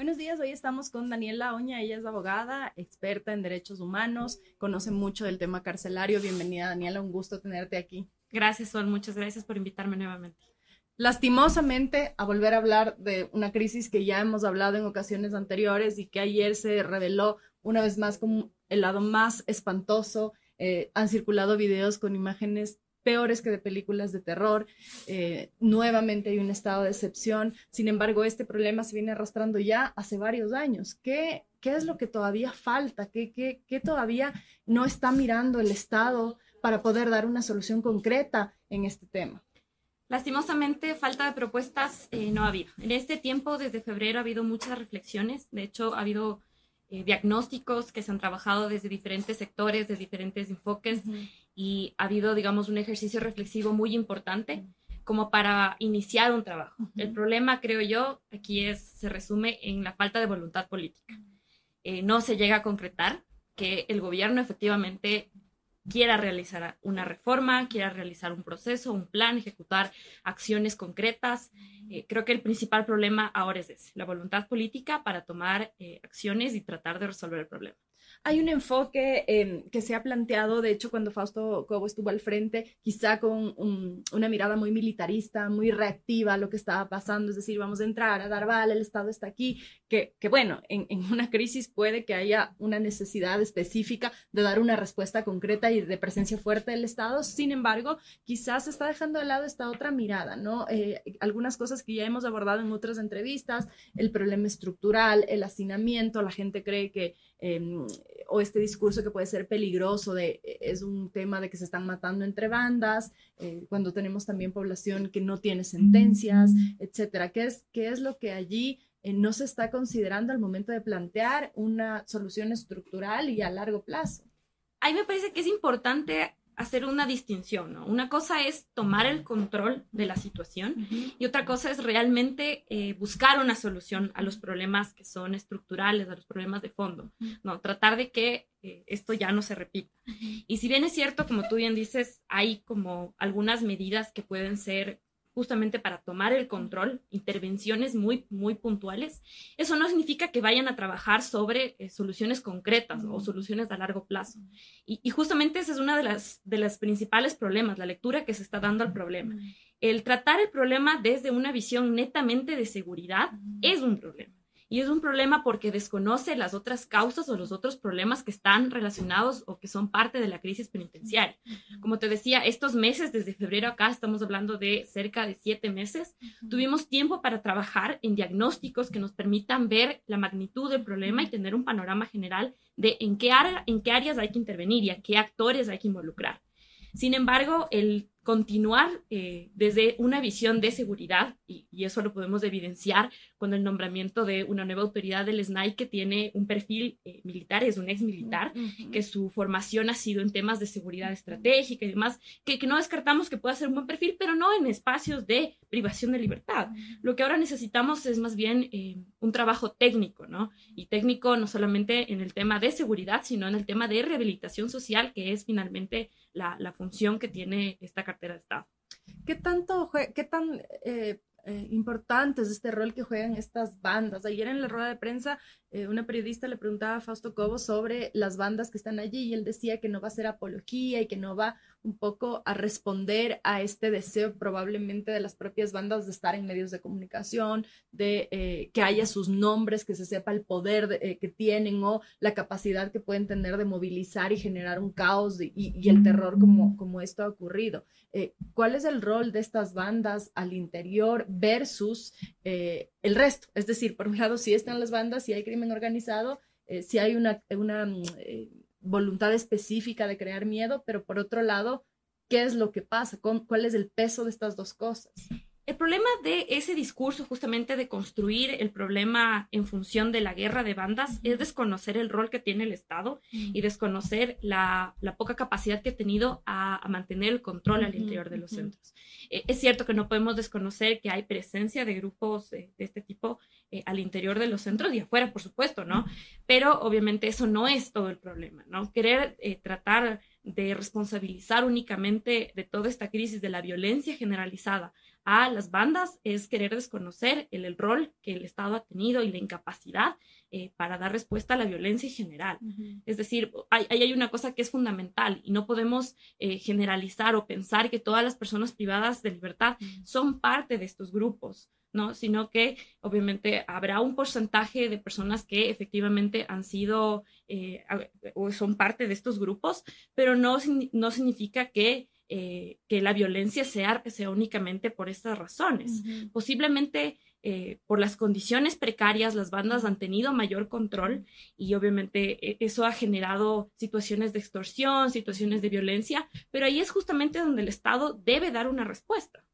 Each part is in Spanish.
Buenos días, hoy estamos con Daniela Oña, ella es abogada, experta en derechos humanos, conoce mucho del tema carcelario. Bienvenida Daniela, un gusto tenerte aquí. Gracias, Sol, muchas gracias por invitarme nuevamente. Lastimosamente, a volver a hablar de una crisis que ya hemos hablado en ocasiones anteriores y que ayer se reveló una vez más como el lado más espantoso. Eh, han circulado videos con imágenes peores que de películas de terror. Eh, nuevamente hay un estado de excepción. Sin embargo, este problema se viene arrastrando ya hace varios años. ¿Qué, qué es lo que todavía falta? ¿Qué, qué, qué todavía no está mirando el Estado para poder dar una solución concreta en este tema? Lastimosamente, falta de propuestas eh, no ha habido. En este tiempo, desde febrero, ha habido muchas reflexiones. De hecho, ha habido eh, diagnósticos que se han trabajado desde diferentes sectores, de diferentes enfoques y ha habido, digamos, un ejercicio reflexivo muy importante como para iniciar un trabajo. El problema, creo yo, aquí es, se resume en la falta de voluntad política. Eh, no se llega a concretar que el gobierno efectivamente quiera realizar una reforma, quiera realizar un proceso, un plan, ejecutar acciones concretas. Eh, creo que el principal problema ahora es ese, la voluntad política para tomar eh, acciones y tratar de resolver el problema. Hay un enfoque em, que se ha planteado, de hecho, cuando Fausto Cobo estuvo al frente, quizá con una mirada muy militarista, muy reactiva a lo que estaba pasando, es decir, vamos a entrar a dar bala, el Estado está aquí, que, bueno, en, en, una crisis puede que haya una necesidad específica de dar una respuesta concreta y de presencia fuerte del Estado, sin embargo, quizás se está dejando de lado esta otra mirada, ¿no? Eh, algunas cosas que ya hemos abordado en otras entrevistas, el problema estructural, el hacinamiento, la gente cree que Em, o este discurso que puede ser peligroso de e, es un tema de que se están matando entre bandas, eh, cuando tenemos también población que no tiene sentencias, etcétera. ¿Qué es, qué es lo que allí eh, no se está considerando al momento de plantear una solución estructural y a largo plazo? A mí me parece que es importante hacer una distinción, ¿no? Una cosa es tomar el control de la situación y otra cosa es realmente eh, buscar una solución a los problemas que son estructurales, a los problemas de fondo, ¿no? Tratar de que eh, esto ya no se repita. Y si bien es cierto, como tú bien dices, hay como algunas medidas que pueden ser justamente para tomar el control, intervenciones muy, muy puntuales, eso no significa que vayan a trabajar sobre eh, soluciones concretas o soluciones a largo plazo. Y, justamente ese es uno de las, de los principales problemas, la lectura que se está dando al problema. El tratar el problema desde una visión netamente de seguridad es un problema. Y es un problema porque desconoce las otras causas o los otros problemas que están relacionados o que son parte de la crisis penitenciaria. Como te decía, estos meses, desde febrero acá, estamos hablando de cerca de siete meses, tuvimos tiempo para trabajar en diagnósticos que nos permitan ver la magnitud del problema y tener un panorama general de en qué, en qué áreas hay que intervenir y a qué actores hay que involucrar. Sin embargo, el continuar eh, desde una visión de seguridad, y, eso lo podemos evidenciar con el nombramiento de una nueva autoridad del SNAI que tiene un perfil eh, militar, es un ex militar, que su formación ha sido en temas de seguridad estratégica y demás, que, no descartamos que pueda ser un buen perfil, pero no en espacios de privación de libertad. Lo que ahora necesitamos es más bien eh, un trabajo técnico, ¿no? Y técnico no solamente en el tema de seguridad, sino en el tema de rehabilitación social, que es finalmente la, función que tiene esta cartera de Estado. ¿Qué tanto, qué tan eh, eh, importante es este rol que juegan estas bandas? Ayer en la rueda de prensa eh, una periodista le preguntaba a Fausto Cobo sobre las bandas que están allí y él decía que no va a ser apología y que no va un poco a responder a este deseo probablemente de las propias bandas de estar en medios de comunicación, de eh, que haya sus nombres, que se sepa el poder eh, que tienen o la capacidad que pueden tener de movilizar y generar un caos y, el terror como, como esto ha ocurrido. ¿Cuál es el rol de estas bandas al interior versus el resto? Es decir, por un lado, si están las bandas, si hay crimen organizado, eh, si hay una, mm, eh, voluntad específica de crear miedo, pero por otro lado, ¿qué es lo que pasa? ¿Cuál es el peso de estas dos cosas? El problema de ese discurso justamente de construir el problema en función de la guerra de bandas es desconocer el rol que tiene el Estado y desconocer la, poca capacidad que ha tenido a, mantener el control al interior de los centros. Eh, es cierto que no podemos desconocer que hay presencia de grupos de este tipo eh, al interior de los centros y afuera, por supuesto, ¿no? Pero obviamente eso no es todo el problema, ¿no? Querer eh, tratar de responsabilizar únicamente de toda esta crisis de la violencia generalizada a las bandas es querer desconocer el, rol que el Estado ha tenido y la incapacidad eh, para dar respuesta a la violencia en general. Es decir, hay, hay, una cosa que es fundamental y no podemos eh, generalizar o pensar que todas las personas privadas de libertad son parte de estos grupos. ¿no? Sino que obviamente habrá un porcentaje de personas que efectivamente han sido eh, o son parte de estos grupos, pero no, no significa que, eh, que la violencia sea, sea únicamente por estas razones. Posiblemente eh, por las condiciones precarias, las bandas han tenido mayor control y obviamente eso ha generado situaciones de extorsión, situaciones de violencia, pero ahí es justamente donde el Estado debe dar una respuesta.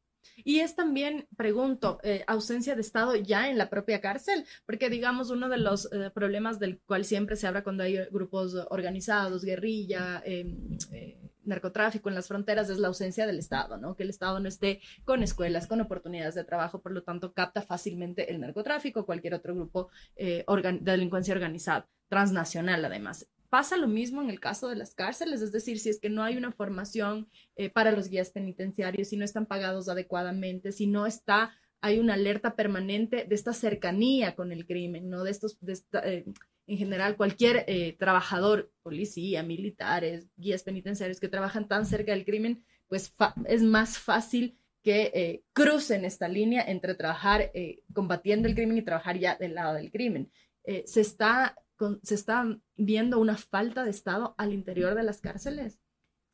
Y es también, pregunto, eh, ausencia de Estado ya en la propia cárcel, porque digamos uno de los eh, problemas del cual siempre se habla cuando hay grupos organizados, guerrilla, em, eh, narcotráfico en las fronteras es la ausencia del Estado, ¿no? Que el Estado no esté con escuelas, con oportunidades de trabajo, por lo tanto capta fácilmente el narcotráfico, cualquier otro grupo de delincuencia organizada, transnacional además. Pasa lo mismo en el caso de las cárceles, es decir, si es que no hay una formación eh, para los guías penitenciarios, si no están pagados adecuadamente, si no está, hay una alerta permanente de esta cercanía con el crimen, ¿no? De estos, de eh, en general, cualquier eh, trabajador, policía, militares, guías penitenciarios que trabajan tan cerca del crimen, pues es más fácil que crucen esta línea entre trabajar combatiendo el crimen y trabajar ya del lado del crimen. se está se está viendo una falta de Estado al interior de las cárceles.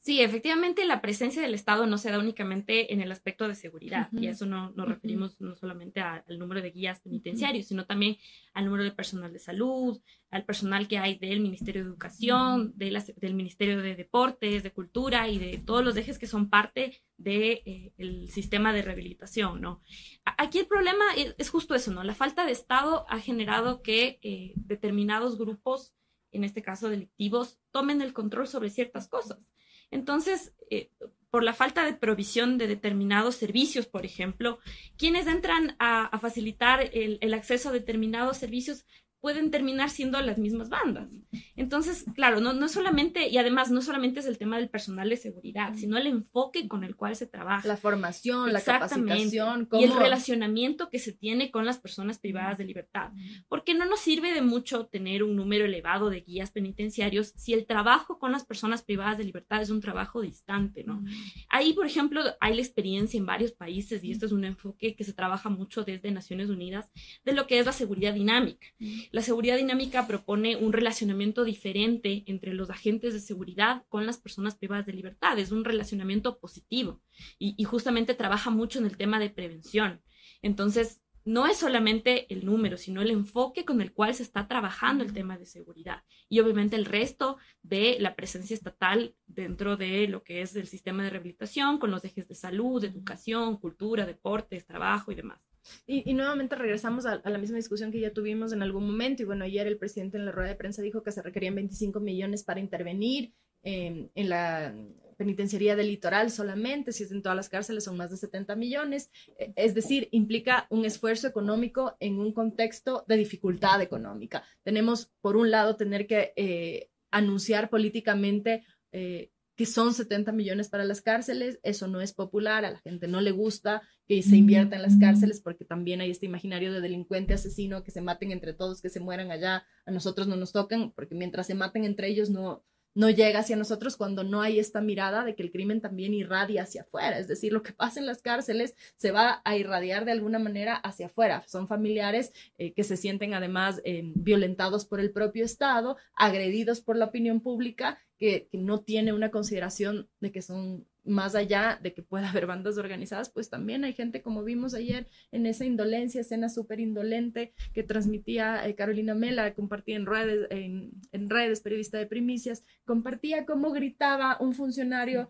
Sí, efectivamente la presencia del Estado no se da únicamente en el aspecto de seguridad, y eso no nos referimos no solamente al número de guías penitenciarios, sino también al número de personal de salud, al personal que hay del Ministerio de Educación, del Ministerio de Deportes, de Cultura y de todos los ejes que son parte del de, eh, sistema de rehabilitación, ¿no? Aquí el problema es, justo eso, ¿no? La falta de Estado ha generado que eh, determinados grupos, en este caso delictivos, tomen el control sobre ciertas cosas. Entonces, eh, por la falta de provisión de determinados servicios, por ejemplo, quienes entran a, facilitar el, acceso a determinados servicios pueden terminar siendo las mismas bandas. Entonces, claro, no, no solamente, y además no solamente es el tema del personal de seguridad, sino el enfoque con el cual se trabaja. La formación, la capacitación. Y el relacionamiento que se tiene con las personas privadas de libertad. Porque no nos sirve de mucho tener un número elevado de guías penitenciarios si el trabajo con las personas privadas de libertad es un trabajo distante, ¿no? Ahí, por ejemplo, hay la experiencia en varios países, y esto es un enfoque que se trabaja mucho desde Naciones Unidas, de lo que es la seguridad dinámica. La seguridad dinámica propone un relacionamiento diferente entre los agentes de seguridad con las personas privadas de libertad. Es un relacionamiento positivo y, justamente trabaja mucho en el tema de prevención. Entonces, no es solamente el número, sino el enfoque con el cual se está trabajando el tema de seguridad. Y obviamente el resto de la presencia estatal dentro de lo que es el sistema de rehabilitación, con los ejes de salud, educación, cultura, deportes, trabajo y demás. Y, nuevamente regresamos a, la misma discusión que ya tuvimos en algún momento. Y bueno, ayer el presidente en la rueda de prensa dijo que se requerían 25 millones para intervenir en la penitenciaría del litoral solamente, si es en todas las cárceles son más de 70 millones. E, es decir, implica un esfuerzo económico en un contexto de dificultad económica. Tenemos, por un lado, tener que eh, anunciar políticamente eh, que son 70 millones para las cárceles, eso no es popular, a la gente no le gusta que se invierta en las cárceles porque también hay este imaginario de delincuente asesino, que se maten entre todos, que se mueran allá, a nosotros no nos tocan, porque mientras se maten entre ellos no, no llega hacia nosotros cuando no hay esta mirada de que el crimen también irradia hacia afuera. Es decir, lo que pasa en las cárceles se va a irradiar de alguna manera hacia afuera. Son familiares eh, que se sienten además eh, violentados por el propio Estado, agredidos por la opinión pública, que, que no tiene una consideración de que son más allá de que pueda haber bandas organizadas, pues también hay gente, como vimos ayer, en esa indolencia, escena súper indolente que transmitía eh, Carolina Mela, compartía en redes, en, redes, periodista de primicias, compartía cómo gritaba un funcionario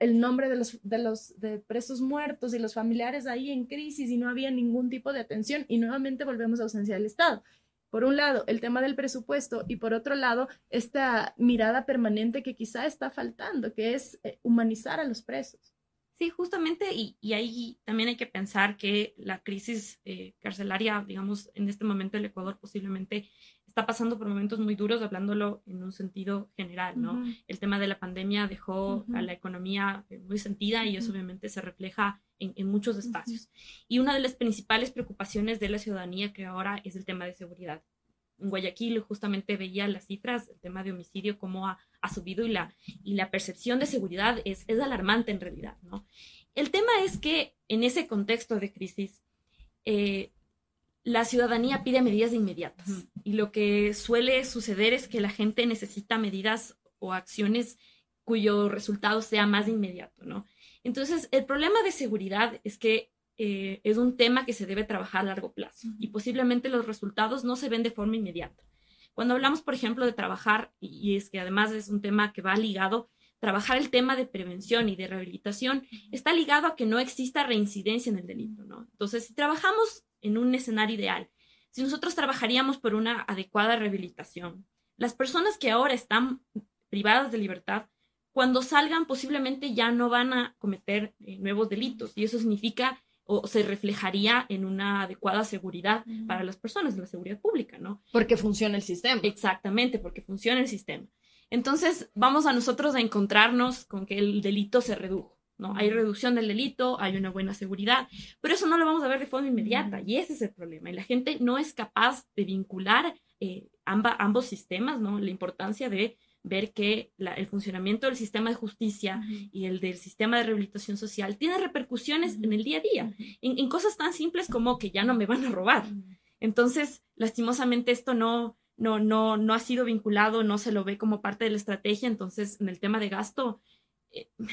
el nombre de los, de los de presos muertos y los familiares ahí en crisis y no había ningún tipo de atención y nuevamente volvemos a ausencia del Estado por un lado, el tema del presupuesto y por otro lado, esta mirada permanente que quizá está faltando, que es eh, humanizar a los presos. Sí, justamente, y, ahí también hay que pensar que la crisis eh, carcelaria, digamos, en este momento el Ecuador posiblemente está pasando por momentos muy duros, hablándolo en un sentido general, ¿no? El tema de la pandemia dejó a la economía eh, muy sentida y eso obviamente se refleja en, en muchos espacios. Y una de las principales preocupaciones de la ciudadanía que ahora es el tema de seguridad. En Guayaquil justamente veía las cifras, el tema de homicidio, cómo ha, ha subido y la, y la percepción de seguridad es, es alarmante en realidad, ¿no? El tema es que en ese contexto de crisis, eh, la ciudadanía pide medidas inmediatas y lo que suele suceder es que la gente necesita medidas o acciones cuyo resultado sea más inmediato, ¿no? Entonces, el problema de seguridad es que eh, es un tema que se debe trabajar a largo plazo y posiblemente los resultados no se ven de forma inmediata. Cuando hablamos, por ejemplo, de trabajar, y es que además es un tema que va ligado, trabajar el tema de prevención y de rehabilitación está ligado a que no exista reincidencia en el delito, ¿no? Entonces, si trabajamos en un escenario ideal, si nosotros trabajaríamos por una adecuada rehabilitación, las personas que ahora están privadas de libertad, cuando salgan posiblemente ya no van a cometer eh, nuevos delitos y eso significa o se reflejaría en una adecuada seguridad para las personas, la seguridad pública, ¿no? Porque funciona el sistema. Exactamente, porque funciona el sistema. Entonces, vamos a nosotros a encontrarnos con que el delito se redujo. ¿no? Hay reducción del delito, hay una buena seguridad, pero eso no lo vamos a ver de forma inmediata y ese es el problema. Y la gente no es capaz de vincular eh, ambos sistemas, ¿no? La importancia de ver que el funcionamiento del sistema de justicia y el del sistema de rehabilitación social tiene repercusiones en el día a día, en, en, cosas tan simples como que ya no me van a robar. Entonces, lastimosamente esto no, no, no, no ha sido vinculado, no se lo ve como parte de la estrategia, entonces en el tema de gasto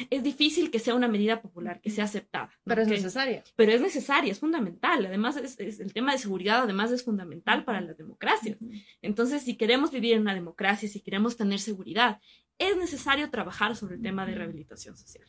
es difícil que sea una medida popular, que sea aceptada. Pero es necesaria. Pero es necesaria, es fundamental. Además, es, el tema de seguridad, además, es fundamental para las democracias. Entonces, si queremos vivir en una democracia, si queremos tener seguridad, es necesario trabajar sobre el tema de rehabilitación social.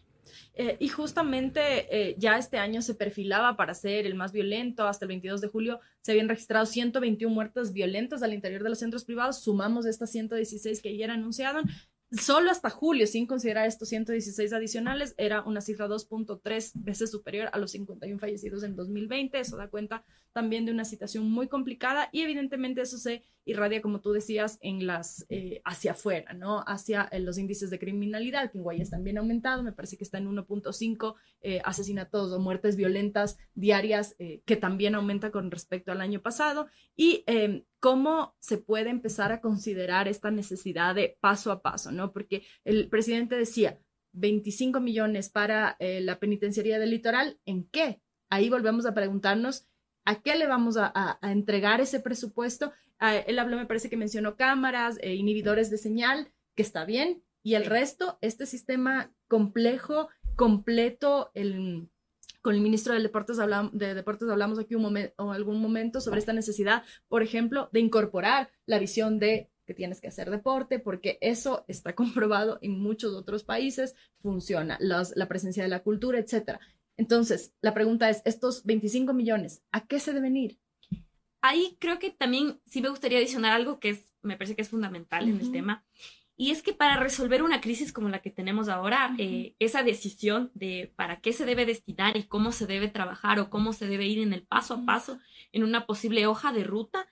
Eh, y justamente eh, ya este año se perfilaba para ser el más violento. Hasta el 22 de julio se habían registrado 121 muertes violentas al interior de los centros privados. Sumamos estas 116 que ayer anunciaron solo hasta julio, sin considerar estos 116 adicionales, era una cifra 2.3 veces superior a los 51 fallecidos en 2020. Eso da cuenta también de una situación muy complicada y evidentemente eso se irradia, como tú decías, en las, eh, hacia afuera, ¿no? Hacia eh, los índices de criminalidad, que en Guayas también ha aumentado, me parece que está en 1.5 eh, asesinatos o muertes violentas diarias, que también aumenta con respecto al año pasado, y em, cómo se puede empezar a considerar esta necesidad de paso a paso, ¿no? Porque el presidente decía, 25 millones para la penitenciaría del litoral, ¿en qué? Ahí volvemos a preguntarnos ¿A qué le vamos a, entregar ese presupuesto? él habló, me parece que mencionó cámaras, e inhibidores de señal, que está bien, y el resto, este sistema complejo, completo, el, con el ministro de Deportes, hablamos, de Deportes hablamos aquí un momento, o algún momento sobre esta necesidad, por ejemplo, de incorporar la visión de que tienes que hacer deporte, porque eso está comprobado en muchos otros países, funciona, la presencia de la cultura, etcétera. Entonces, la pregunta es, estos 25 millones, ¿a qué se deben ir? Ahí creo que también sí me gustaría adicionar algo que es, me parece que es fundamental en el tema, y es que para resolver una crisis como la que tenemos ahora, eh, esa decisión de para qué se debe destinar y cómo se debe trabajar o cómo se debe ir en el paso a paso en una posible hoja de ruta,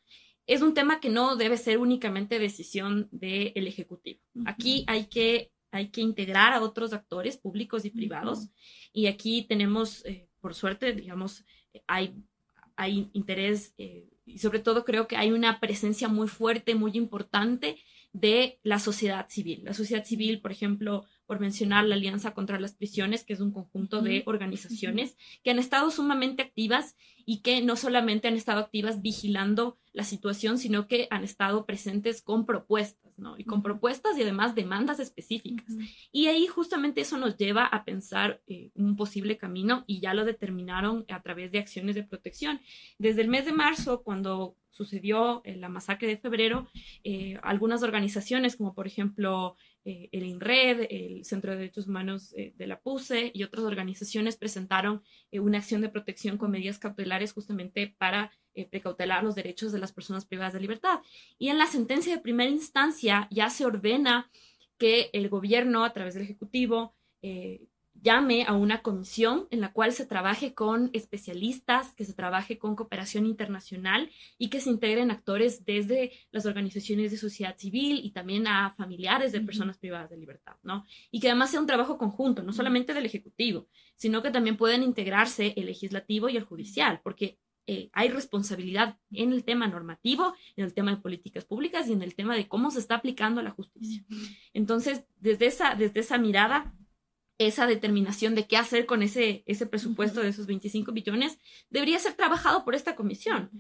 es un tema que no debe ser únicamente decisión del Ejecutivo. Aquí hay que hay que integrar a otros actores públicos y privados. Y aquí tenemos, eh, por suerte, digamos, hay, hay interés eh, y sobre todo creo que hay una presencia muy fuerte, muy importante de la sociedad civil. La sociedad civil, por ejemplo, por mencionar la Alianza contra las Prisiones, que es un conjunto de organizaciones que han estado sumamente activas y que no solamente han estado activas vigilando la situación, sino que han estado presentes con propuestas, ¿no? Y con propuestas y además demandas específicas. Y ahí justamente eso nos lleva a pensar eh, un posible camino y ya lo determinaron a través de acciones de protección. Desde el mes de marzo, cuando sucedió la masacre de febrero, eh, algunas organizaciones como por ejemplo eh, el INRED, el Centro de Derechos Humanos eh, de la PUSE y otras organizaciones presentaron una acción de protección con medidas cautelares justamente para precautelar los derechos de las personas privadas de libertad. Y en la sentencia de primera instancia ya se ordena que el gobierno a través del Ejecutivo llame a una comisión en la cual se trabaje con especialistas, que se trabaje con cooperación internacional y que se integren actores desde las organizaciones de sociedad civil y también a familiares de personas privadas de libertad, ¿no? Y que además sea un trabajo conjunto, no solamente del Ejecutivo, sino que también puedan integrarse el legislativo y el judicial, porque eh, hay responsabilidad en el tema normativo, en el tema de políticas públicas y en el tema de cómo se está aplicando la justicia. Entonces, desde esa, desde esa mirada, esa determinación de qué hacer con ese, ese presupuesto de esos 25 billones debería ser trabajado por esta comisión.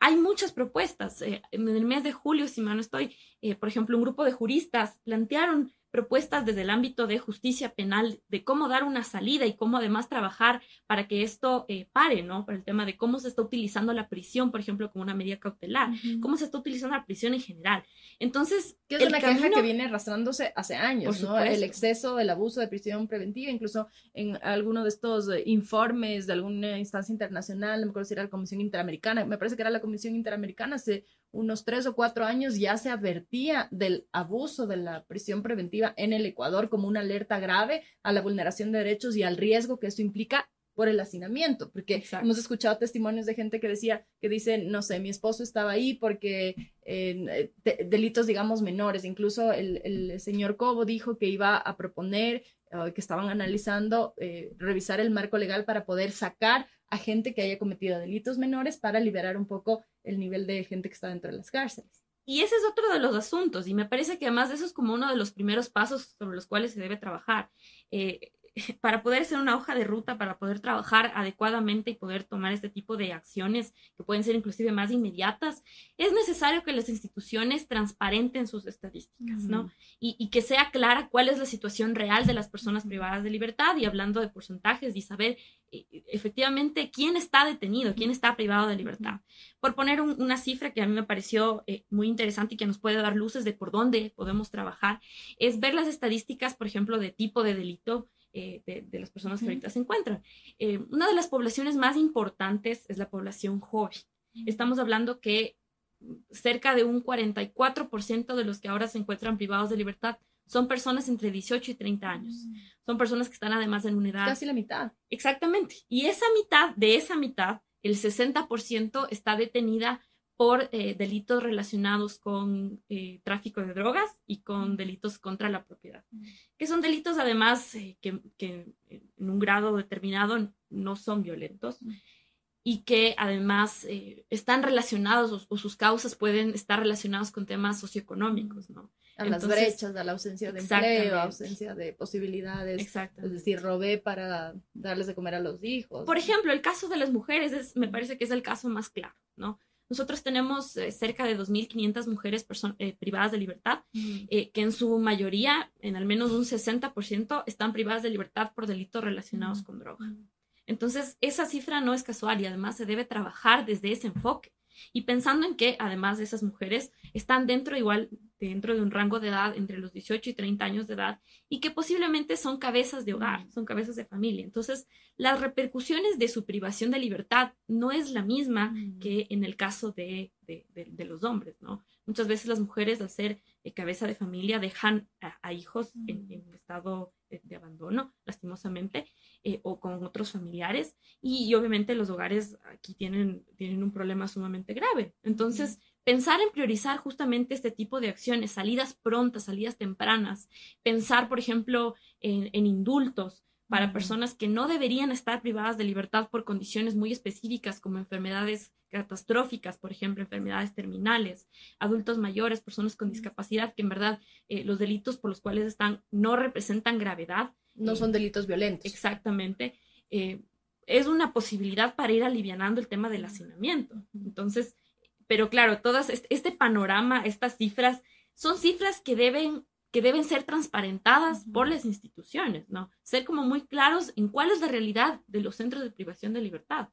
Hay muchas propuestas. Eh, en el mes de julio, si mal no estoy, eh, por ejemplo, un grupo de juristas plantearon propuestas desde el ámbito de justicia penal de cómo dar una salida y cómo además trabajar para que esto eh, pare, ¿no? Por el tema de cómo se está utilizando la prisión, por ejemplo, como una medida cautelar, cómo se está utilizando la prisión en general. Entonces, que es una queja que viene arrastrándose hace años, ¿no? El exceso, el abuso de prisión preventiva, incluso en alguno de estos eh, informes de alguna instancia internacional, no me acuerdo si era la Comisión Interamericana, me parece que era la Comisión Interamericana, se unos tres o cuatro años ya se advertía del abuso de la prisión preventiva en el Ecuador como una alerta grave a la vulneración de derechos y al riesgo que esto implica por el hacinamiento, porque hemos escuchado testimonios de gente que decía, que dice, no sé, mi esposo estaba ahí porque eh, delitos, digamos, menores, incluso el, señor Cobo dijo que iba a proponer, uh, que estaban analizando, eh, revisar el marco legal para poder sacar a gente que haya cometido delitos menores para liberar un poco el nivel de gente que está dentro de las cárceles. Y ese es otro de los asuntos, y me parece que además de eso es como uno de los primeros pasos sobre los cuales se debe trabajar. Eh, para poder hacer una hoja de ruta, para poder trabajar adecuadamente y poder tomar este tipo de acciones que pueden ser inclusive más inmediatas, es necesario que las instituciones transparenten sus estadísticas, ¿no? Y, y, que sea clara cuál es la situación real de las personas privadas de libertad y hablando de porcentajes y saber eh, efectivamente quién está detenido, quién está privado de libertad. Por poner una cifra que a mí me pareció eh, muy interesante y que nos puede dar luces de por dónde podemos trabajar, es ver las estadísticas, por ejemplo, de tipo de delito eh, de, las personas que ahorita se encuentran. Eh, una de las poblaciones más importantes es la población joven. Estamos hablando que cerca de un 44% de los que ahora se encuentran privados de libertad son personas entre 18 y 30 años. Son personas que están además en una edad... Casi la mitad. Exactamente. Y esa mitad, de esa mitad, el 60% está detenida por eh, delitos relacionados con eh, tráfico de drogas y con delitos contra la propiedad, que son delitos además eh, que, en un grado determinado no son violentos y que además están relacionados o, sus causas pueden estar relacionados con temas socioeconómicos, ¿no? A las brechas, a la ausencia de empleo, ausencia de posibilidades. Exacto. Es decir, robé para darles de comer a los hijos. Por ejemplo, el caso de las mujeres es, me parece que es el caso más claro, ¿no? Nosotros tenemos eh, cerca de 2.500 mujeres eh, privadas de libertad, eh, que en su mayoría, en al menos un 60%, están privadas de libertad por delitos relacionados con droga. Entonces, esa cifra no es casual y además se debe trabajar desde ese enfoque. Y pensando en que además de esas mujeres están dentro igual, dentro de un rango de edad entre los 18 y 30 años de edad y que posiblemente son cabezas de hogar, son cabezas de familia. Entonces, las repercusiones de su privación de libertad no es la misma que en el caso de, de, los hombres, ¿no? Muchas veces las mujeres al ser eh, cabeza de familia dejan a, hijos en, en estado de abandono, lastimosamente, eh, o con otros familiares. Y, obviamente los hogares aquí tienen, tienen un problema sumamente grave. Entonces, pensar en priorizar justamente este tipo de acciones, salidas prontas, salidas tempranas, pensar, por ejemplo, en, en indultos para personas que no deberían estar privadas de libertad por condiciones muy específicas como enfermedades catastróficas, por ejemplo, enfermedades terminales, adultos mayores, personas con discapacidad, que en verdad eh, los delitos por los cuales están no representan gravedad. No son delitos violentos. Exactamente. Eh, es una posibilidad para ir alivianando el tema del hacinamiento. Entonces, pero claro, todas este panorama, estas cifras, son cifras que deben que deben ser transparentadas por las instituciones, ¿no? Ser como muy claros en cuál es la realidad de los centros de privación de libertad.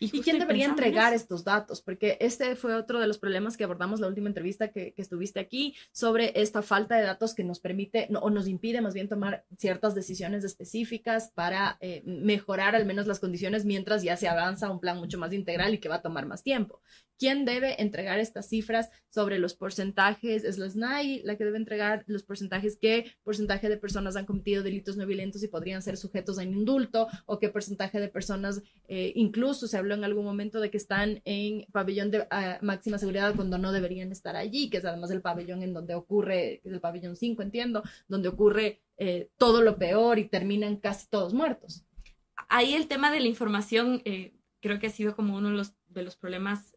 ¿Y, quién debería entregar estos datos? Porque este fue otro de los problemas que abordamos la última entrevista que, estuviste aquí sobre esta falta de datos que nos permite o nos impide más bien tomar ciertas decisiones específicas para eh, mejorar al menos las condiciones mientras ya se avanza un plan mucho más integral y que va a tomar más tiempo. Quién debe entregar estas cifras sobre los porcentajes. Es la SNAI la que debe entregar los porcentajes, qué porcentaje de personas han cometido delitos no violentos y podrían ser sujetos a un indulto, o qué porcentaje de personas, eh, incluso se habló en algún momento de que están en pabellón de ah, máxima seguridad cuando no deberían estar allí, que es además el pabellón en donde ocurre, que es el pabellón 5, entiendo, donde ocurre eh, todo lo peor y terminan casi todos muertos. Ahí el tema de la información eh, creo que ha sido como uno de los, de los problemas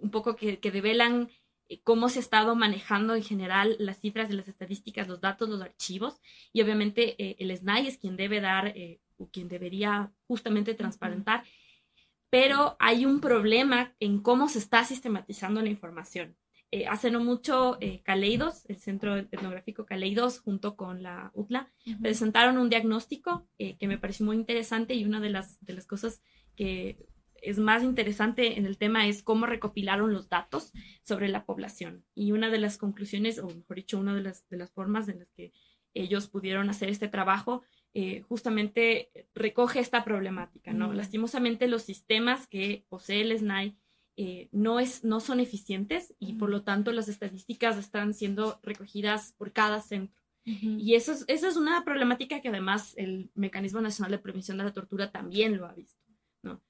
un poco que, que develan eh, cómo se ha estado manejando en general las cifras de las estadísticas, los datos, los archivos. Y obviamente eh, el SNAI es quien debe dar eh, o quien debería justamente transparentar. Pero hay un problema en cómo se está sistematizando la información. hace no mucho, Caleidos, el Centro Etnográfico Caleidos, junto con la UTLA, presentaron un diagnóstico que me pareció muy interesante y una de las, de las cosas que es más interesante en el tema es cómo recopilaron los datos sobre la población. Y una de las conclusiones, o mejor dicho, una de las, de las formas en las que ellos pudieron hacer este trabajo, eh, justamente recoge esta problemática, ¿no? Lastimosamente los sistemas que posee el SNAI eh, no, es, no son eficientes y por lo tanto las estadísticas están siendo recogidas por cada centro. Y eso es, eso es una problemática que además el Mecanismo Nacional de Prevención de la Tortura también lo ha visto.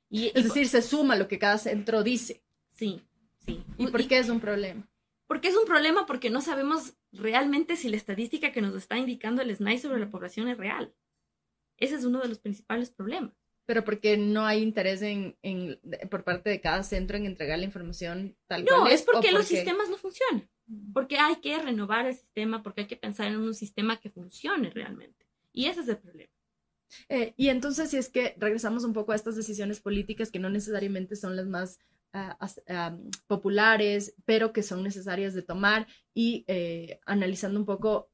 Y, es decir, se suma lo que cada centro dice. Sí, sí. ¿Y por qué es un problema? Porque es un problema porque no sabemos realmente si la estadística que nos está indicando el SNAI sobre la población es real. Ese es uno de los principales problemas. Pero porque no hay interés en, en por parte de cada centro en entregar la información tal cual. No, es, porque los sistemas no funcionan. Porque hay que renovar el sistema, porque hay que pensar en un sistema que funcione realmente. Y ese es el problema. Eh, y entonces, si es que regresamos un poco a estas decisiones políticas que no necesariamente son las más ah, populares, pero que son necesarias de tomar y eh, analizando un poco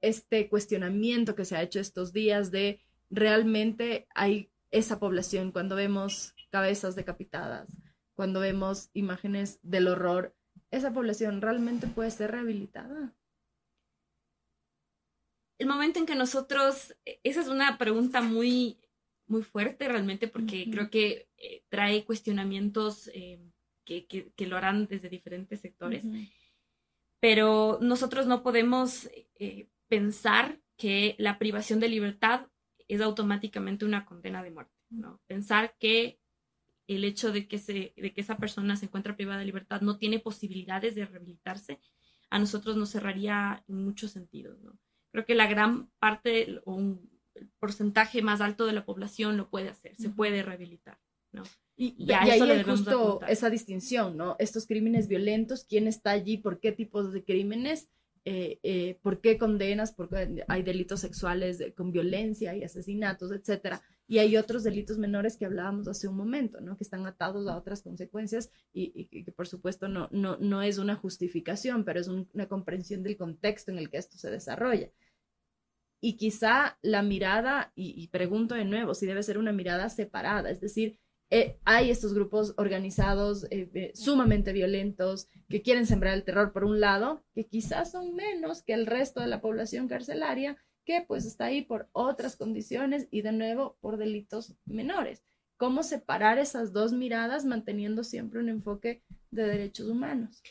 este cuestionamiento que se ha hecho estos días de realmente hay esa población cuando vemos cabezas decapitadas, cuando vemos imágenes del horror, esa población realmente puede ser rehabilitada el momento en que nosotros, e, esa es una pregunta muy, muy fuerte realmente porque creo que eh, trae cuestionamientos eh, que, que, lo harán desde diferentes sectores, pero nosotros no podemos eh, pensar que la privación de libertad es automáticamente una condena de muerte, ¿no? Pensar que el hecho de que, se, de que esa persona se encuentra privada de libertad no tiene posibilidades de rehabilitarse, a nosotros nos cerraría en muchos sentidos, ¿no? Creo que la gran parte o un porcentaje más alto de la población lo puede hacer, se puede rehabilitar, ¿no? Y, y, ahí hay justo esa distinción, ¿no? Estos crímenes violentos, ¿quién está allí? ¿Por qué tipos de crímenes? Eh, eh, ¿Por qué condenas? Porque hay delitos sexuales con violencia y asesinatos, etcétera. Y hay otros delitos menores que hablábamos hace un momento, ¿no? Que están atados a otras consecuencias y, que por supuesto no, no, no es una justificación, pero es una comprensión del contexto en el que esto se desarrolla y quizá la mirada, y, pregunto de nuevo si debe ser una mirada separada, es decir, eh, hay estos grupos organizados eh, eh, sumamente violentos que quieren sembrar el terror por un lado, que quizás son menos que el resto de la población carcelaria, que pues está ahí por otras condiciones y de nuevo por delitos menores. ¿Cómo separar esas dos miradas manteniendo siempre un enfoque de derechos humanos?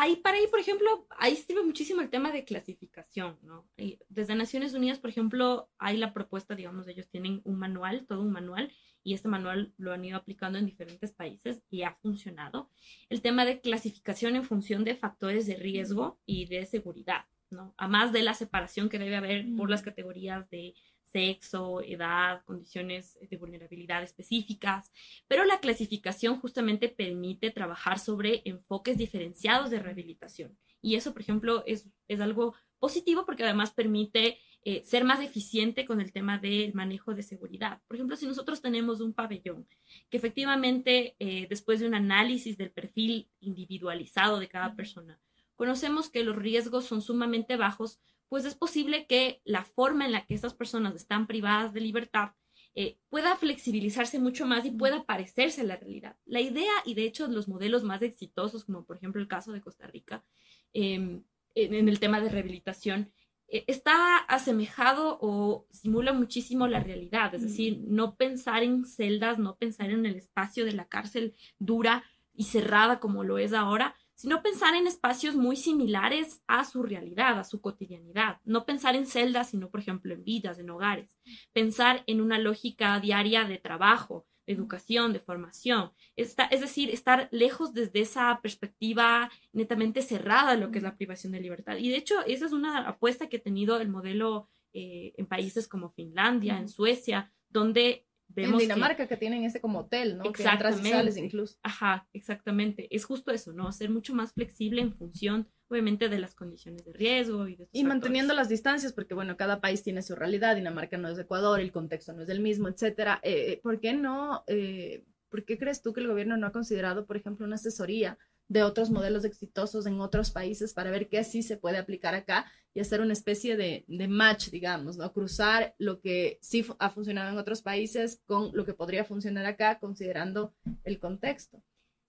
ahí para ahí, por ejemplo, ahí sirve muchísimo el tema de clasificación, ¿no? Desde Naciones Unidas, por ejemplo, hay la propuesta, digamos, ellos tienen un manual, todo un manual, y este manual lo han ido aplicando en diferentes países y ha funcionado. El tema de clasificación en función de factores de riesgo y de seguridad, ¿no? A más de la separación que debe haber por las categorías de sexo, edad, condiciones de vulnerabilidad específicas, pero la clasificación justamente permite trabajar sobre enfoques diferenciados de rehabilitación. Y eso, por ejemplo, es, es algo positivo porque además permite eh, ser más eficiente con el tema del manejo de seguridad. Por ejemplo, si nosotros tenemos un pabellón que efectivamente, eh, después de un análisis del perfil individualizado de cada persona, conocemos que los riesgos son sumamente bajos pues es posible que la forma en la que estas personas están privadas de libertad eh, pueda flexibilizarse mucho más y pueda parecerse a la realidad. La idea, y de hecho los modelos más exitosos, como por ejemplo el caso de Costa Rica, em, en, el tema de rehabilitación, eh, está asemejado o simula muchísimo la realidad, es decir, no pensar en celdas, no pensar en el espacio de la cárcel dura y cerrada como lo es ahora, sino pensar en espacios muy similares a su realidad, a su cotidianidad. No pensar en celdas, sino, por ejemplo, en vidas, en hogares. Pensar en una lógica diaria de trabajo, de educación, de formación. es decir, estar lejos desde esa perspectiva netamente cerrada de lo que es la privación de libertad. Y de hecho, esa es una apuesta que ha tenido el modelo eh, en países como Finlandia, en Suecia, donde en Dinamarca que, tienen ese como hotel, ¿no? Exactamente. incluso. Ajá, exactamente. Es justo eso, ¿no? Ser mucho más flexible en función, obviamente, de las condiciones de riesgo y de Y manteniendo las distancias, porque bueno, cada país tiene su realidad. Dinamarca no es Ecuador, el contexto no es el mismo, etcétera. Eh, eh, ¿Por qué no? Eh, ¿Por qué crees tú que el gobierno no ha considerado, por ejemplo, una asesoría de otros modelos exitosos en otros países para ver qué sí se puede aplicar acá y hacer una especie de, match, digamos, ¿no? Cruzar lo que sí ha funcionado en otros países con lo que podría funcionar acá, considerando el contexto.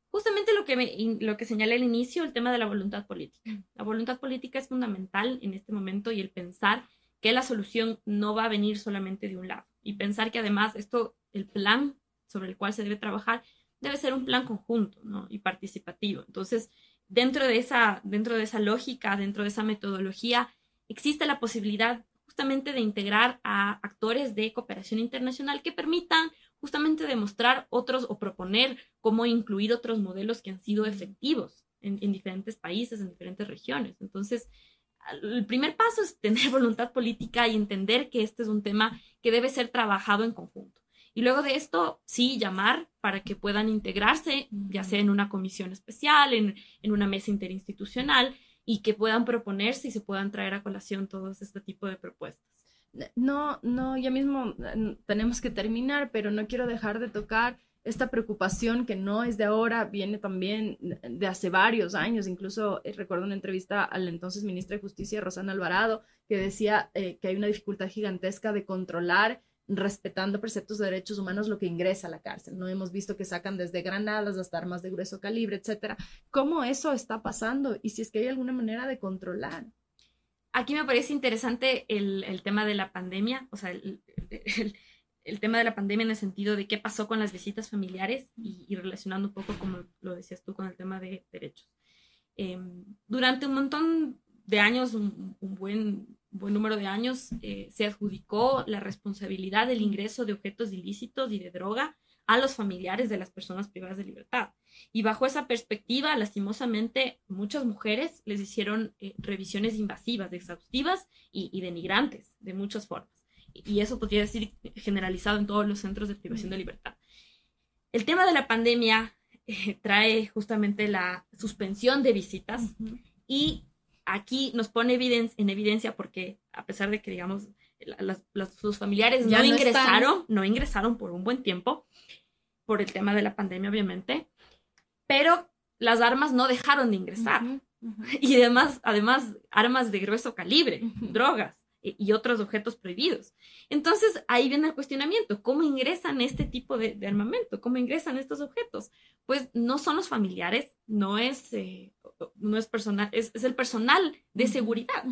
Justamente lo que, me, lo que señalé al inicio, el tema de la voluntad política. La voluntad política es fundamental en este momento y el pensar que la solución no va a venir solamente de un lado y pensar que además esto, el plan sobre el cual se debe trabajar, debe ser un plan conjunto ¿no? y participativo. Entonces, dentro de, esa, dentro de esa lógica, dentro de esa metodología, existe la posibilidad justamente de integrar a actores de cooperación internacional que permitan justamente demostrar otros o proponer cómo incluir otros modelos que han sido efectivos en, en diferentes países, en diferentes regiones. Entonces, el primer paso es tener voluntad política y entender que este es un tema que debe ser trabajado en conjunto. Y luego de esto, sí, llamar para que puedan integrarse, ya sea en una comisión especial, en, en una mesa interinstitucional, y que puedan proponerse y se puedan traer a colación todos este tipo de propuestas. No, no, ya mismo tenemos que terminar, pero no quiero dejar de tocar esta preocupación que no es de ahora, viene también de hace varios años. Incluso eh, recuerdo una entrevista al entonces ministra de Justicia, Rosana Alvarado, que decía eh, que hay una dificultad gigantesca de controlar respetando preceptos de derechos humanos lo que ingresa a la cárcel. No hemos visto que sacan desde granadas hasta armas de grueso calibre, etcétera. ¿Cómo eso está pasando? Y si es que hay alguna manera de controlar. Aquí me parece interesante el, tema de la pandemia, o sea, el, tema de la pandemia en el sentido de qué pasó con las visitas familiares y, relacionando un poco, como lo decías tú, con el tema de derechos. Em, durante un montón de años, un buen buen número de años eh, se adjudicó la responsabilidad del ingreso de objetos ilícitos y de droga a los familiares de las personas privadas de libertad. Y bajo esa perspectiva, lastimosamente, muchas mujeres les hicieron eh, revisiones invasivas, exhaustivas y, denigrantes de muchas formas. Y eso podría decir generalizado en todos los centros de privación de libertad. El tema de la pandemia eh, trae justamente la suspensión de visitas y aquí nos pone en evidencia porque a pesar de que, digamos, sus familiares no, ingresaron, no ingresaron por un buen tiempo, por el tema de la pandemia, obviamente, pero las armas no dejaron de ingresar. Y además, además, armas de grueso calibre, drogas y otros objetos prohibidos. Entonces, ahí viene el cuestionamiento, ¿cómo ingresan este tipo de, armamento? ¿Cómo ingresan estos objetos? Pues no son los familiares, no es, eh, no es personal, es, el personal de seguridad.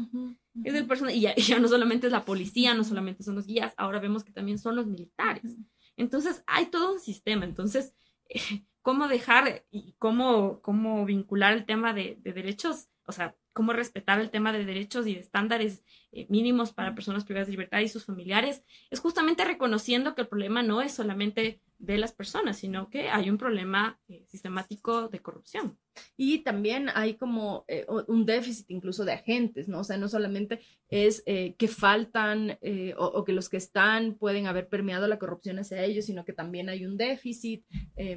Es el personal, y ya, no solamente es la policía, no solamente son los guías, ahora vemos que también son los militares. Entonces, hay todo un sistema. Entonces, ¿cómo dejar y cómo, cómo vincular el tema de, de derechos? O sea, cómo respetar el tema de derechos y de estándares eh, mínimos para personas privadas de libertad y sus familiares, es justamente reconociendo que el problema no es solamente de las personas, sino que hay un problema eh, sistemático de corrupción. Y también hay como eh, un déficit incluso de agentes, ¿no? O sea, no solamente es que faltan o, que los que están pueden haber permeado la corrupción hacia ellos, sino que también hay un déficit.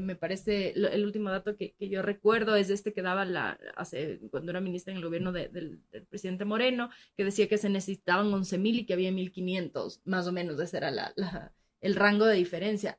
me parece, el último dato que, yo recuerdo es este que daba la, hace, cuando era ministra en el gobierno del, del presidente Moreno, que decía que se necesitaba necesitaban 11.000 y que había 1.500, más o menos, ese era la, el rango de diferencia.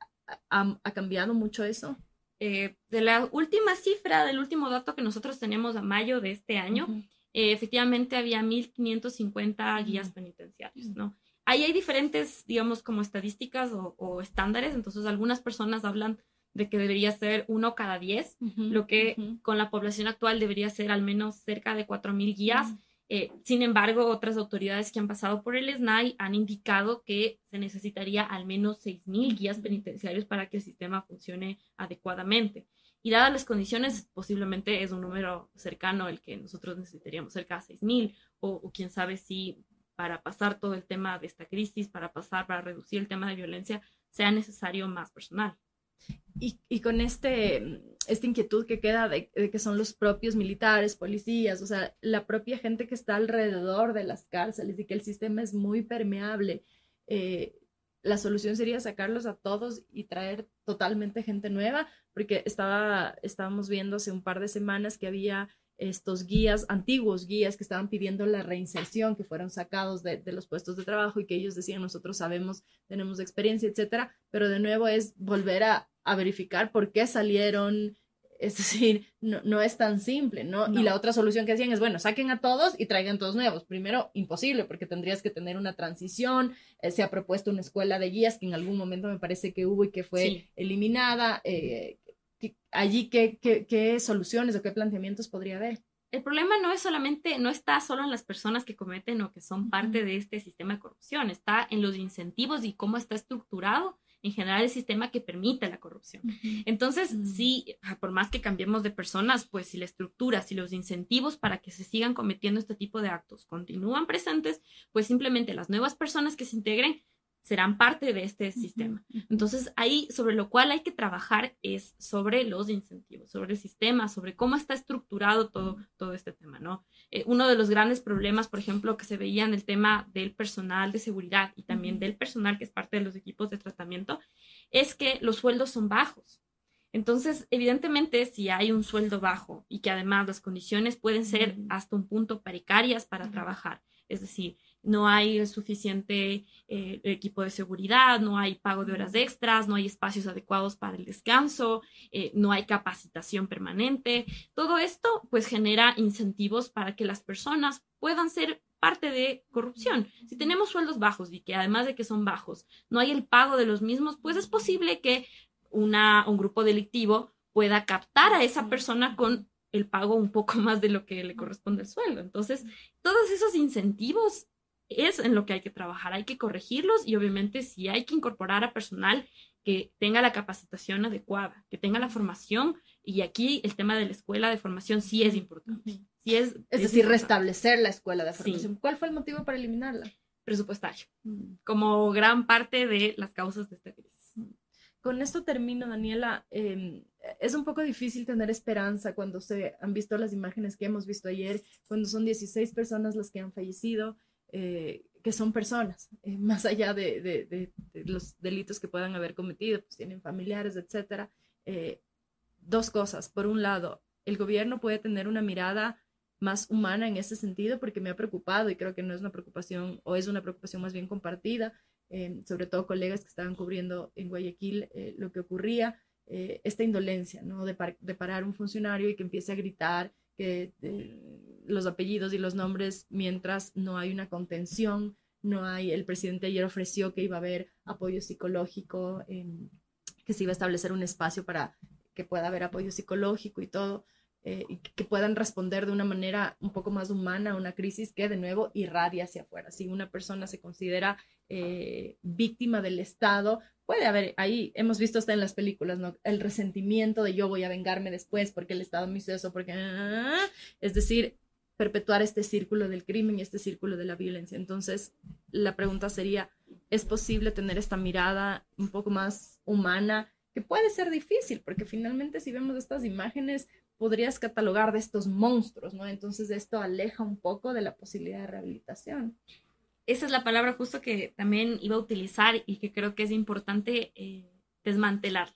¿Ha, cambiado mucho eso? Eh, de la última cifra, del último dato que nosotros tenemos a mayo de este año, eh, efectivamente había 1.550 guías penitenciarios, ¿no? Ahí hay diferentes, digamos, como estadísticas o, estándares, entonces algunas personas hablan de que debería ser uno cada 10, lo que con la población actual debería ser al menos cerca de 4.000 guías Eh, sin embargo, otras autoridades que han pasado por el SNAI han indicado que se necesitaría al menos 6.000 guías penitenciarios para que el sistema funcione adecuadamente. Y dadas las condiciones, posiblemente es un número cercano el que nosotros necesitaríamos, cerca de 6.000, o, o quién sabe si para pasar todo el tema de esta crisis, para pasar, para reducir el tema de violencia, sea necesario más personal. Y, y, con este, esta inquietud que queda de, que son los propios militares, policías, o sea, la propia gente que está alrededor de las cárceles y que el sistema es muy permeable, eh, la solución sería sacarlos a todos y traer totalmente gente nueva, porque estaba, estábamos viendo hace un par de semanas que había estos guías, antiguos guías que estaban pidiendo la reinserción, que fueron sacados de, de, los puestos de trabajo y que ellos decían, nosotros sabemos, tenemos experiencia, etcétera, pero de nuevo es volver a, a verificar por qué salieron, es decir, no, no es tan simple, ¿no? ¿no? Y la otra solución que hacían es, bueno, saquen a todos y traigan todos nuevos. Primero, imposible, porque tendrías que tener una transición. Eh, se ha propuesto una escuela de guías que en algún momento me parece que hubo y que fue sí. eliminada. Eh, allí, ¿qué, qué, ¿qué soluciones o qué planteamientos podría haber? el problema no es solamente, no está solo en las personas que cometen o que son parte de este sistema de corrupción, está en los incentivos y cómo está estructurado en general el sistema que permite la corrupción. Entonces, sí, por más que cambiemos de personas, pues si la estructura, si los incentivos para que se sigan cometiendo este tipo de actos continúan presentes, pues simplemente las nuevas personas que se integren serán parte de este sistema. Entonces, ahí sobre lo cual hay que trabajar es sobre los incentivos, sobre el sistema, sobre cómo está estructurado todo, todo este tema, ¿no? Eh, uno de los grandes problemas, por ejemplo, que se veía en el tema del personal de seguridad y también del personal que es parte de los equipos de tratamiento, es que los sueldos son bajos. Entonces, evidentemente, si hay un sueldo bajo y que además las condiciones pueden ser hasta un punto precarias para trabajar, es decir, no hay el suficiente eh, equipo de seguridad, no hay pago de horas extras, no hay espacios adecuados para el descanso, eh, no hay capacitación permanente. Todo esto pues genera incentivos para que las personas puedan ser parte de corrupción. Si tenemos sueldos bajos y que además de que son bajos, no hay el pago de los mismos, pues es posible que una, un grupo delictivo pueda captar a esa persona con el pago un poco más de lo que le corresponde el sueldo. Entonces, todos esos incentivos es en lo que hay que trabajar, hay que corregirlos y obviamente si hay que incorporar a personal que tenga la capacitación adecuada, que tenga la formación y aquí el tema de la escuela de formación sí es importante. Sí es, es, es decir, importante. restablecer la escuela de formación. Sí. ¿Cuál fue el motivo para eliminarla? Presupuestario, mm. como gran parte de las causas de esta crisis. Con esto termino, Daniela. Eh, es un poco difícil tener esperanza cuando se han visto las imágenes que hemos visto ayer, cuando son 16 personas las que han fallecido eh, que son personas, eh, más allá de, de, los delitos que puedan haber cometido, pues tienen familiares, etcétera. Eh, dos cosas. Por un lado, el gobierno puede tener una mirada más humana en ese sentido, porque me ha preocupado y creo que no es una preocupación, o es una preocupación más bien compartida, eh, sobre todo colegas que estaban cubriendo en Guayaquil lo que ocurría, esta indolencia, ¿no? De, par de, parar un funcionario y que empiece a gritar que los apellidos y los nombres mientras no hay una contención, no hay, el presidente ayer ofreció que iba a haber apoyo psicológico, eh, que se iba a establecer un espacio para que pueda haber apoyo psicológico y todo, eh, que puedan responder de una manera un poco más humana a una crisis que de nuevo irradia hacia afuera. Si una persona se considera eh, víctima del Estado, puede haber, ahí hemos visto hasta en las películas, ¿no? El resentimiento de yo voy a vengarme después porque el Estado me hizo eso, porque... Ah", es decir, perpetuar este círculo del crimen y este círculo de la violencia. Entonces, la pregunta sería, ¿es posible tener esta mirada un poco más humana? Que puede ser difícil, porque finalmente si vemos estas imágenes, podrías catalogar de estos monstruos, ¿no? Entonces, esto aleja un poco de la posibilidad de rehabilitación. Esa es la palabra justo que también iba a utilizar y que creo que es importante eh, desmantelar.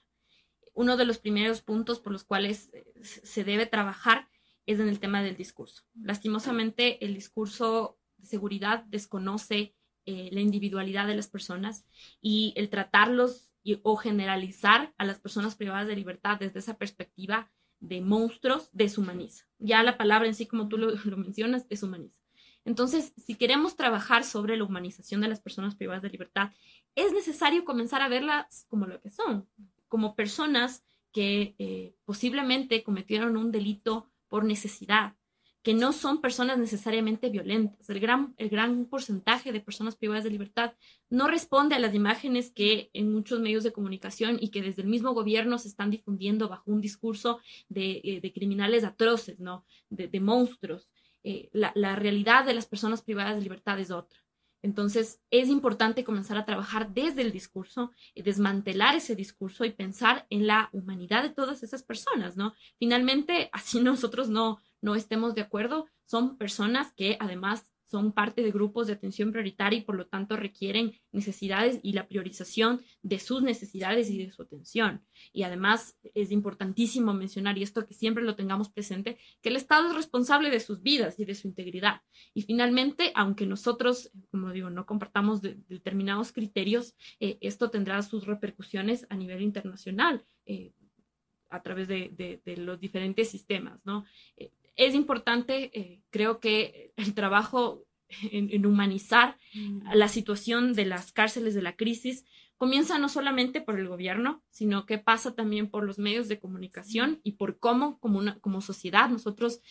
Uno de los primeros puntos por los cuales eh, se debe trabajar es en el tema del discurso. Lastimosamente, el discurso de seguridad desconoce eh, la individualidad de las personas y el tratarlos o generalizar a las personas privadas de libertad desde esa perspectiva de monstruos deshumaniza. Ya la palabra en sí, como tú lo, lo mencionas, deshumaniza. Entonces, si queremos trabajar sobre la humanización de las personas privadas de libertad, es necesario comenzar a verlas como lo que son, como personas que eh, posiblemente cometieron un delito por necesidad, que no son personas necesariamente violentas. El gran, el gran porcentaje de personas privadas de libertad no responde a las imágenes que en muchos medios de comunicación y que desde el mismo gobierno se están difundiendo bajo un discurso de, eh, criminales atroces, ¿no? de, monstruos. Eh, la, realidad de las personas privadas de libertad es otra. Entonces, es importante comenzar a trabajar desde el discurso, y desmantelar ese discurso y pensar en la humanidad de todas esas personas, ¿no? Finalmente, así nosotros no, no estemos de acuerdo, son personas que además son parte de grupos de atención prioritaria y por lo tanto requieren necesidades y la priorización de sus necesidades y de su atención. Y además es importantísimo mencionar, y esto que siempre lo tengamos presente, que el Estado es responsable de sus vidas y de su integridad. Y finalmente, aunque nosotros, como digo, no compartamos determinados criterios, eh, esto tendrá sus repercusiones a nivel internacional. Eh, a través de, los diferentes sistemas, ¿no? Eh, es importante, eh, creo que el trabajo en, humanizar mm. la situación de las cárceles de la crisis comienza no solamente por el gobierno, sino que pasa también por los medios de comunicación y por cómo como, una, como sociedad nosotros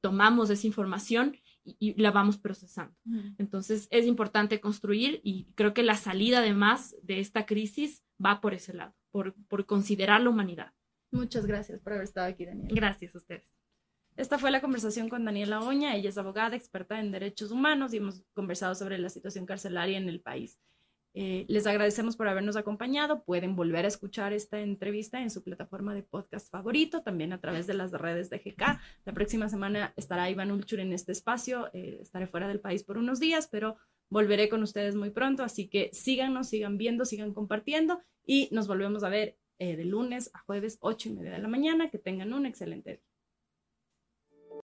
tomamos esa información y, la vamos procesando. Entonces es importante construir y creo que la salida además de esta crisis va por ese lado, por, por considerar la humanidad. Muchas gracias por haber estado aquí, Daniel. Gracias a ustedes. Esta fue la conversación con Daniela Oña. Ella es abogada, experta en derechos humanos y hemos conversado sobre la situación carcelaria en el país. Eh, les agradecemos por habernos acompañado. Pueden volver a escuchar esta entrevista en su plataforma de podcast favorito, también a través de las redes de GK. La próxima semana estará Iván Ulchur en este espacio. Eh, estaré fuera del país por unos días, pero volveré con ustedes muy pronto. Así que síganos, sigan viendo, sigan compartiendo y nos volvemos a ver eh, de lunes a jueves, ocho y media de la mañana. Que tengan un excelente día.